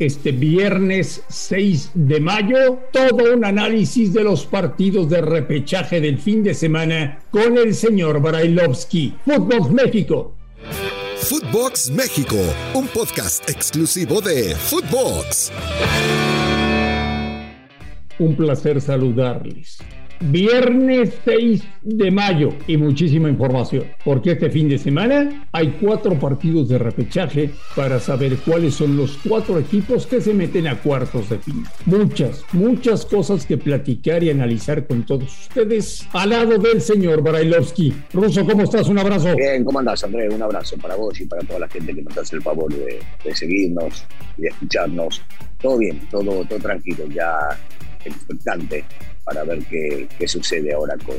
Este viernes 6 de mayo, todo un análisis de los partidos de repechaje del fin de semana con el señor Brailovsky. Fútbol México. Footbox México, un podcast exclusivo de Footbox. Un placer saludarles. Viernes 6 de mayo y muchísima información, porque este fin de semana hay cuatro partidos de repechaje para saber cuáles son los cuatro equipos que se meten a cuartos de final. Muchas, muchas cosas que platicar y analizar con todos ustedes al lado del señor Brailovsky. Ruso, ¿cómo estás? Un abrazo. Bien, ¿cómo andás, Andrés? Un abrazo para vos y para toda la gente que nos hace el favor de, de seguirnos y de escucharnos. Todo bien, todo, todo tranquilo, ya expectante para ver qué, qué sucede ahora con,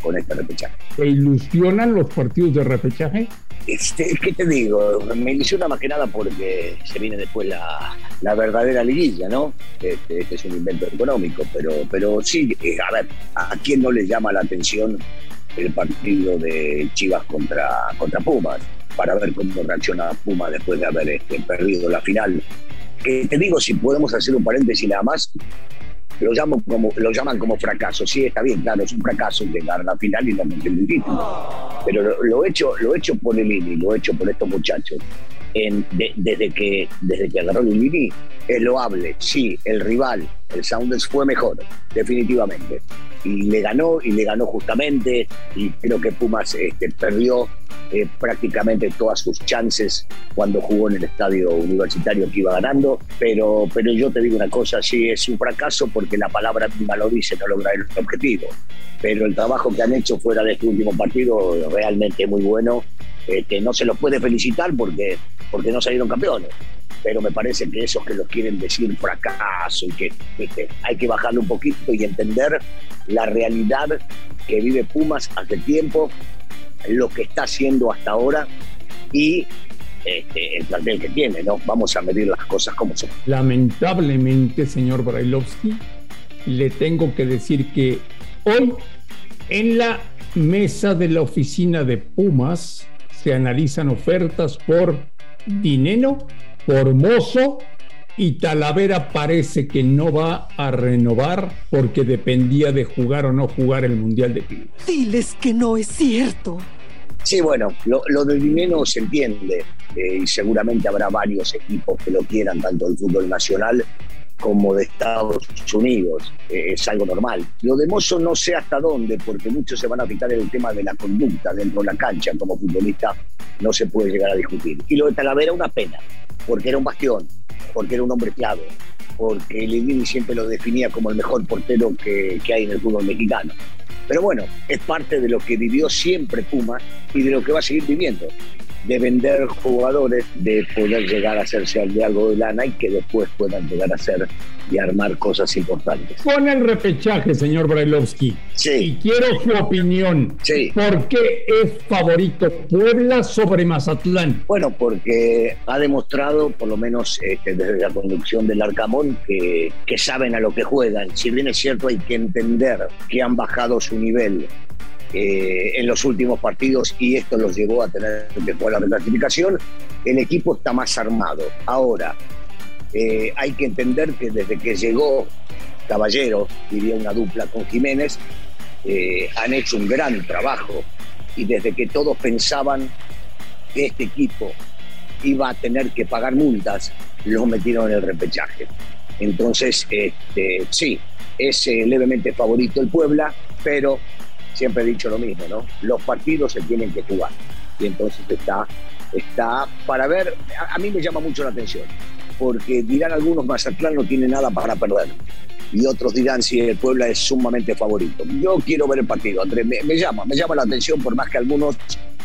con este repechaje. ¿Te ilusionan los partidos de repechaje? Este, ¿Qué te digo? Me ilusiona más que nada porque se viene después la, la verdadera liguilla, ¿no? Este, este, es un invento económico, pero, pero sí, eh, a ver, ¿a quién no le llama la atención el partido de Chivas contra, contra Pumas? Para ver cómo reacciona Pumas después de haber este, perdido la final. Que te digo, si podemos hacer un paréntesis nada más, lo, llamo como, lo llaman como fracaso. Sí, está bien, claro, es un fracaso llegar a la final y no meter el título. Pero lo, lo, hecho, lo hecho por el INI, lo hecho por estos muchachos, en, de, desde, que, desde que agarró el INI, es loable. Sí, el rival, el Sounders, fue mejor, definitivamente. Y le ganó, y le ganó justamente, y creo que Pumas este, perdió eh, prácticamente todas sus chances cuando jugó en el estadio universitario que iba ganando, pero, pero yo te digo una cosa, sí es un fracaso porque la palabra misma lo dice, no logra el objetivo, pero el trabajo que han hecho fuera de este último partido realmente muy bueno, eh, que no se los puede felicitar porque, porque no salieron campeones. Pero me parece que esos que los quieren decir fracaso y que ¿viste? hay que bajarle un poquito y entender la realidad que vive Pumas hace tiempo, lo que está haciendo hasta ahora y este, el plantel que tiene, ¿no? Vamos a medir las cosas como son. Lamentablemente, señor Brailovsky, le tengo que decir que hoy en la mesa de la oficina de Pumas se analizan ofertas por Dineno, por Mozo y Talavera parece que no va a renovar porque dependía de jugar o no jugar el Mundial de Clubes. Diles que no es cierto. Sí, bueno, lo, lo del dinero se entiende eh, y seguramente habrá varios equipos que lo quieran, tanto del fútbol nacional como de Estados Unidos. Eh, es algo normal. Lo de Mozo no sé hasta dónde, porque muchos se van a fijar en el tema de la conducta dentro de la cancha como futbolista, no se puede llegar a discutir. Y lo de Talavera una pena, porque era un bastión, porque era un hombre clave, porque Lilini siempre lo definía como el mejor portero que, que hay en el fútbol mexicano. Pero bueno, es parte de lo que vivió siempre Puma y de lo que va a seguir viviendo. De vender jugadores, de poder llegar a hacerse de algo de lana y que después puedan llegar a ser y armar cosas importantes. Con el repechaje, señor Brailovsky. Sí. Y quiero su opinión. Sí. ¿Por qué es favorito Puebla sobre Mazatlán? Bueno, porque ha demostrado, por lo menos este, desde la conducción del Arcamón, que, que saben a lo que juegan. Si bien es cierto, hay que entender que han bajado su nivel eh, en los últimos partidos y esto los llevó a tener que jugar la reclasificación, el equipo está más armado. Ahora, eh, hay que entender que desde que llegó Caballero, diría una dupla con Jiménez, eh, han hecho un gran trabajo y desde que todos pensaban que este equipo iba a tener que pagar multas, los metieron en el repechaje. Entonces, este, sí, es levemente favorito el Puebla, pero siempre he dicho lo mismo, ¿no? Los partidos se tienen que jugar. Y entonces está, está para ver, a, mí me llama mucho la atención, porque dirán algunos, Mazatlán no tiene nada para perder. Y otros dirán si el Puebla es sumamente favorito. Yo quiero ver el partido, Andrés, me llama, me llama la atención, por más que algunos,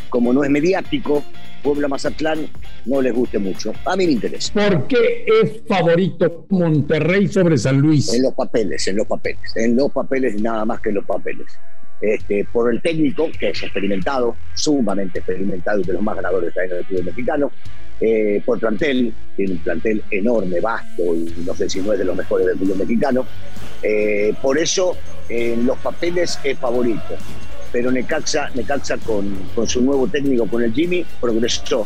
como no es mediático, Puebla Mazatlán no les guste mucho. A mí me interesa. ¿Por qué es favorito Monterrey sobre San Luis? En los papeles, en los papeles. En los papeles, nada más que en los papeles. Este, por el técnico, que es experimentado, sumamente experimentado y de los más ganadores en el fútbol mexicano. Eh, por plantel, tiene un plantel enorme, vasto, y no sé si no es de los mejores del fútbol mexicano. Eh, por eso, en los papeles es favorito pero Necaxa, Necaxa con, con su nuevo técnico, con el Jimmy, progresó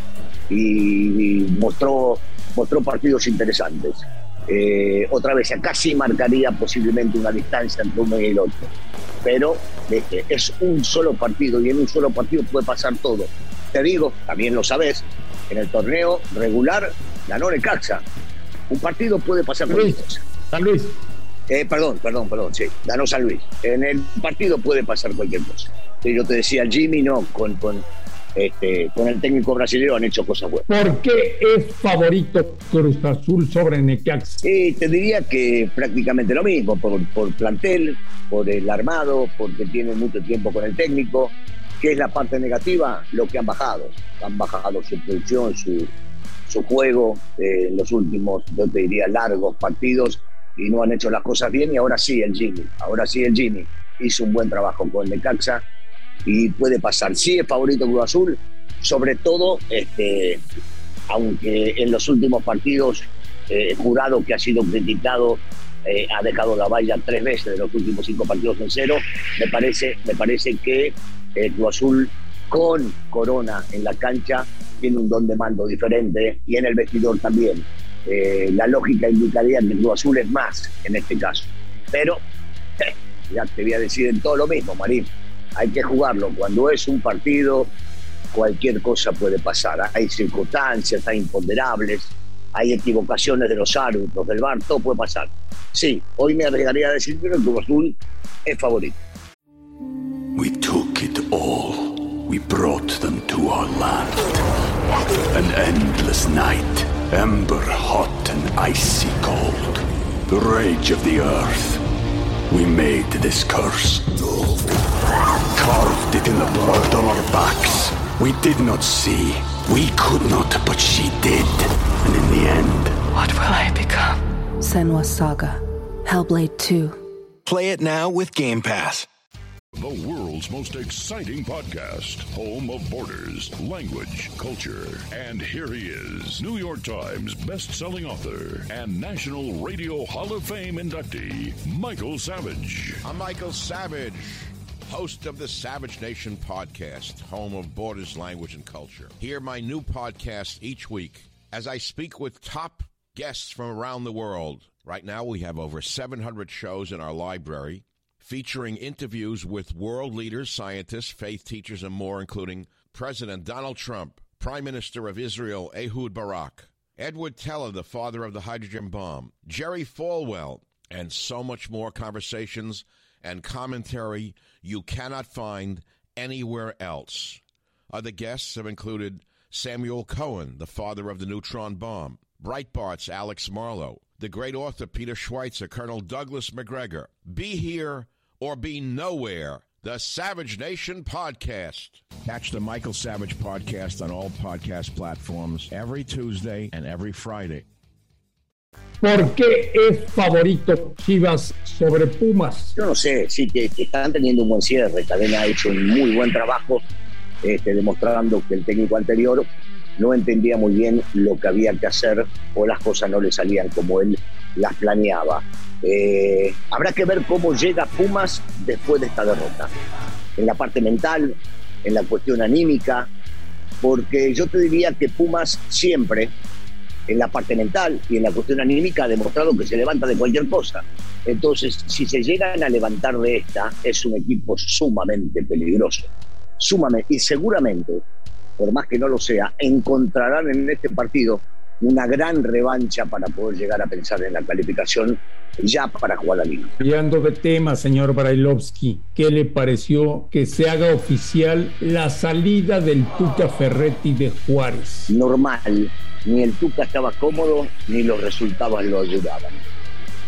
y, mostró, mostró partidos interesantes. Eh, otra vez, acá sí marcaría posiblemente una distancia entre uno y el otro. Pero es un solo partido y en un solo partido puede pasar todo. Te digo, también lo sabes, en el torneo regular ganó Necaxa. Un partido puede pasar cualquier cosa. San Luis. Eh, perdón, perdón, perdón, sí, ganó San Luis. En el partido puede pasar cualquier cosa. Yo te decía, Jimmy no, con, con, este, con el técnico brasileño han hecho cosas buenas. ¿Por qué es favorito Cruz Azul sobre Necaxa? Sí, te diría que prácticamente lo mismo, por, por plantel, por el armado, porque tiene mucho tiempo con el técnico. ¿Qué es la parte negativa? Lo que han bajado. Han bajado su producción, su, su juego eh, en los últimos, yo te diría, largos partidos y no han hecho las cosas bien y ahora sí el Jimmy, ahora sí el Jimmy hizo un buen trabajo con el Necaxa y puede pasar. Sí es favorito Cruz Azul, sobre todo, este, aunque en los últimos partidos eh, jurado que ha sido criticado eh, ha dejado la valla tres veces de los últimos cinco partidos en cero, me parece, me parece que el Cruz Azul con Corona en la cancha tiene un don de mando diferente y en el vestidor también. Eh, la lógica indicaría que Cruz Azul es más en este caso. Pero ya te voy a decir en todo lo mismo, Marín. Hay que jugarlo. Cuando es un partido, cualquier cosa puede pasar. Hay circunstancias, hay imponderables, hay equivocaciones de los árbitros, del bar, todo puede pasar. Sí, hoy me arriesgaría a decir que el Cruz Azul es favorito. We took it all. We brought them to our land. An endless night. Ember hot and icy cold. The rage of the earth. We made this curse. Carved in the blood on our backs. We did not see. We could not, but she did. And in the end. What will I become? Senwa Saga. Hellblade 2. Play it now with Game Pass. The world's most exciting podcast, home of borders, language, culture. And here he is, New York Times best-selling author and National Radio Hall of Fame inductee, Michael Savage. I'm Michael Savage, host of the Savage Nation podcast, home of borders, language, and culture. Hear my new podcast each week as I speak with top guests from around the world. Right now, we have over 700 shows in our library featuring interviews with world leaders, scientists, faith teachers, and more, including President Donald Trump, Prime Minister of Israel Ehud Barak, Edward Teller, the father of the hydrogen bomb, Jerry Falwell, and so much more conversations and commentary you cannot find anywhere else. Other guests have included Samuel Cohen, the father of the neutron bomb, Breitbart's Alex Marlowe, the great author Peter Schweitzer, Colonel Douglas McGregor. Be here or be nowhere. The Savage Nation Podcast. Catch the Michael Savage Podcast on all podcast platforms every Tuesday and every Friday. ¿Por qué es favorito Chivas sobre Pumas? Yo no sé, sí, que, están teniendo un buen cierre. Cadena ha hecho un muy buen trabajo, este, demostrando que el técnico anterior no entendía muy bien lo que había que hacer o las cosas no le salían como él las planeaba. Eh, habrá que ver cómo llega Pumas después de esta derrota. En la parte mental, en la cuestión anímica, porque yo te diría que Pumas siempre, en la parte mental y en la cuestión anímica, ha demostrado que se levanta de cualquier cosa. Entonces, si se llegan a levantar de esta, es un equipo sumamente peligroso. Sumamente, y seguramente, por más que no lo sea, encontrarán en este partido una gran revancha para poder llegar a pensar en la calificación ya para jugar la liga. Cambiando de tema, señor Brailovsky, ¿qué le pareció que se haga oficial la salida del Tuca Ferretti de Juárez? Normal, ni el Tuca estaba cómodo, ni los resultados lo ayudaban.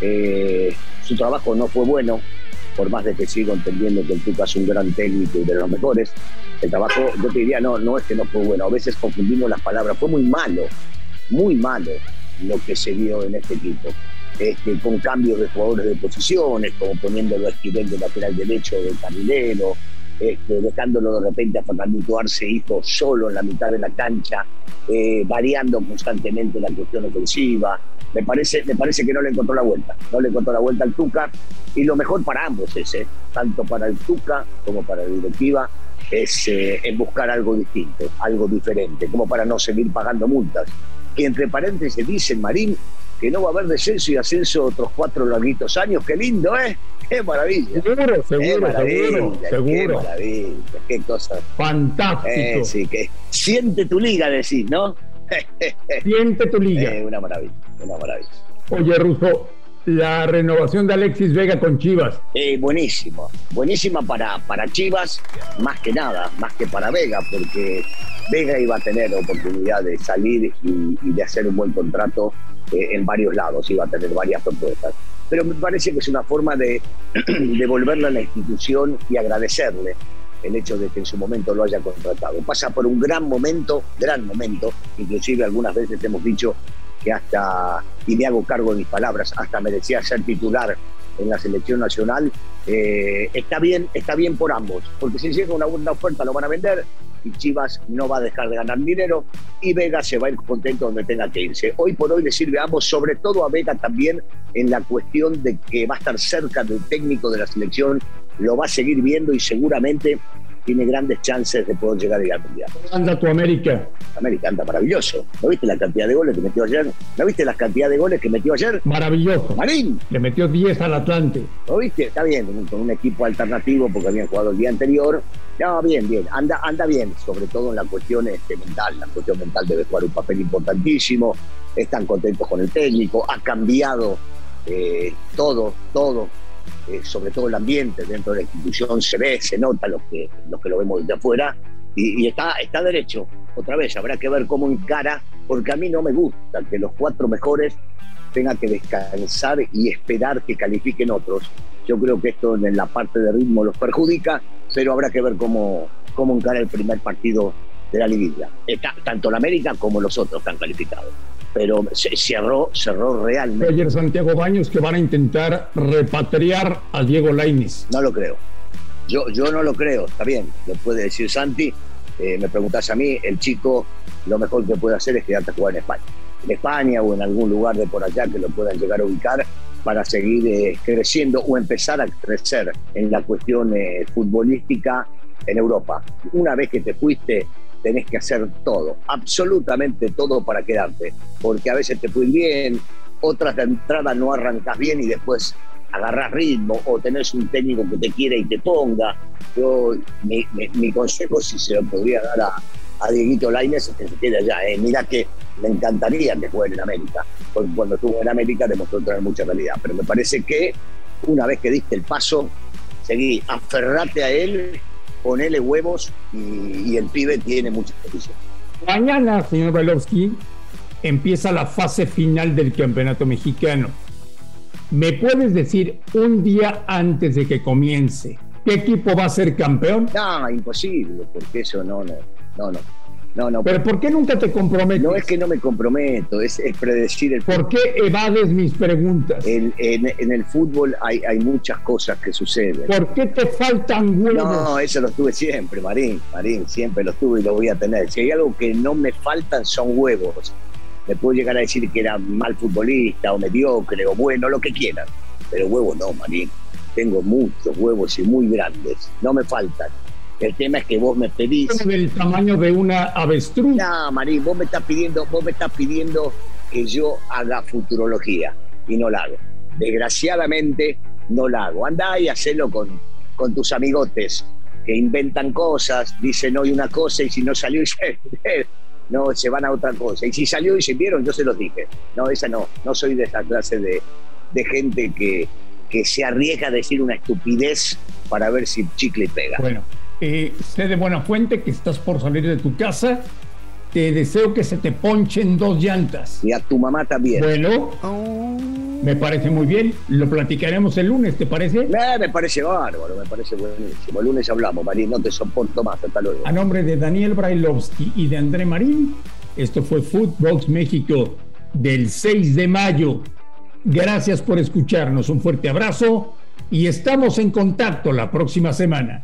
Eh, su trabajo no fue bueno, por más de que sigo entendiendo que el Tuca es un gran técnico y de los mejores. El trabajo, yo te diría, no, no es que no fue bueno, a veces confundimos las palabras, fue muy malo, muy malo lo que se vio en este equipo. Este, con cambios de jugadores de posiciones, como poniéndolo a Esquivel de lateral derecho de carrilero, este, dejándolo de repente a Fernandito Arce hijo solo en la mitad de la cancha, eh, variando constantemente la cuestión ofensiva. Me parece, me parece que no le encontró la vuelta, no le encontró la vuelta al Tuca, y lo mejor para ambos es, eh, tanto para el Tuca como para la directiva, es, eh, es buscar algo distinto, algo diferente, como para no seguir pagando multas. Y entre paréntesis dice Marín que no va a haber descenso y ascenso otros cuatro larguitos años. Qué lindo, ¿eh? Qué maravilla. Seguro, seguro, qué maravilla, seguro, Qué seguro. maravilla, qué cosa. Fantástico. Eh, sí, que siente tu liga, decís, ¿no? Siente tu liga. Eh, una maravilla, una maravilla. Oye, Russo, la renovación de Alexis Vega con Chivas. Eh, buenísimo, buenísima para, para Chivas, más que nada, más que para Vega, porque Vega iba a tener oportunidad de salir y, y de hacer un buen contrato eh, en varios lados, iba a tener varias propuestas. Pero me parece que es una forma de devolverle a la institución y agradecerle el hecho de que en su momento lo haya contratado. Pasa por un gran momento, gran momento, inclusive algunas veces hemos dicho que hasta, y me hago cargo de mis palabras, hasta merecía ser titular en la selección nacional, eh, está bien, está bien por ambos, porque si llega una buena oferta lo van a vender y Chivas no va a dejar de ganar dinero y Vega se va a ir contento donde tenga que irse. Hoy por hoy le sirve a ambos, sobre todo a Vega también en la cuestión de que va a estar cerca del técnico de la selección, lo va a seguir viendo y seguramente tiene grandes chances de poder llegar a ir al Mundial. Anda tu América. América anda maravilloso. ¿No viste la cantidad de goles que metió ayer? ¿No viste la cantidad de goles que metió ayer? Maravilloso. Marín. Le metió 10 al Atlante. ¿Lo viste? Está bien, con un equipo alternativo porque habían jugado el día anterior. No, bien, bien. Anda, anda bien, sobre todo en la cuestión este, mental. La cuestión mental debe jugar un papel importantísimo. Están contentos con el técnico. Ha cambiado eh, todo, todo. Eh, sobre todo el ambiente dentro de la institución se ve, se nota los que, los que lo vemos desde afuera y, y, está, está derecho. Otra vez, habrá que ver cómo encara, porque a mí no me gusta que los cuatro mejores tengan que descansar y esperar que califiquen otros. Yo creo que esto en la parte de ritmo los perjudica, pero habrá que ver cómo, cómo encara el primer partido de la liguilla. Está, tanto la América como los otros están calificados pero se cerró, cerró realmente. Ayer Santiago Baños que van a intentar repatriar a Diego Lainez. No lo creo. Yo, yo no lo creo, está bien, lo puede decir Santi. Eh, me preguntas a mí, el chico lo mejor que puede hacer es quedarte a jugar en España. En España o en algún lugar de por allá que lo puedan llegar a ubicar para seguir eh, creciendo o empezar a crecer en la cuestión eh, futbolística en Europa. Una vez que te fuiste tenés que hacer todo, absolutamente todo para quedarte, porque a veces te fue bien, otras de entrada no arrancas bien y después agarras ritmo o tenés un técnico que te quiere y te ponga. Yo, mi, consejo, si se lo podría dar a, a Dieguito Lainez, que se quede allá. Eh. Mira que me encantaría que juegue en América, cuando estuvo en América demostró tener mucha calidad, pero me parece que una vez que diste el paso, seguí, aferrate a él ponele huevos y, y el pibe tiene mucha posición. Mañana, señor Balovsky, empieza la fase final del campeonato mexicano. ¿Me puedes decir un día antes de que comience qué equipo va a ser campeón? No, imposible, porque eso no, no, no, no. No, no. ¿Pero por qué nunca te comprometes? No es que no me comprometo, es, es predecir el ¿Por qué evades mis preguntas? En, el fútbol hay, hay muchas cosas que suceden. ¿Por qué te faltan huevos? No, eso lo tuve siempre, Marín. Marín, siempre lo tuve y lo voy a tener. Si hay algo que no me faltan son huevos. Me puedo llegar a decir que era mal futbolista o mediocre o bueno, lo que quieran. Pero huevos no, Marín. Tengo muchos huevos y muy grandes. No me faltan. El tema es que vos me pedís. del tamaño de una avestruz. No, Marín, vos me estás pidiendo, vos me estás pidiendo que yo haga futurología y no la hago. Desgraciadamente no la hago. Andá y hacelo con, con tus amigotes que inventan cosas, dicen hoy una cosa y si no salió no se van a otra cosa. Y si salió y se vieron, yo se los dije. No, esa no, no soy de esa clase de, de gente que, que se arriesga a decir una estupidez para ver si chicle pega. Bueno, eh, sé de buena fuente que estás por salir de tu casa. Te deseo que se te ponchen dos llantas. Y a tu mamá también. Bueno, me parece muy bien. Lo platicaremos el lunes, ¿te parece? Eh, me parece bárbaro, me parece buenísimo. El lunes hablamos, Marín, no te soporto más. Hasta luego. A nombre de Daniel Brailovsky y de André Marín, esto fue Footbox México del 6 de mayo. Gracias por escucharnos. Un fuerte abrazo y estamos en contacto la próxima semana.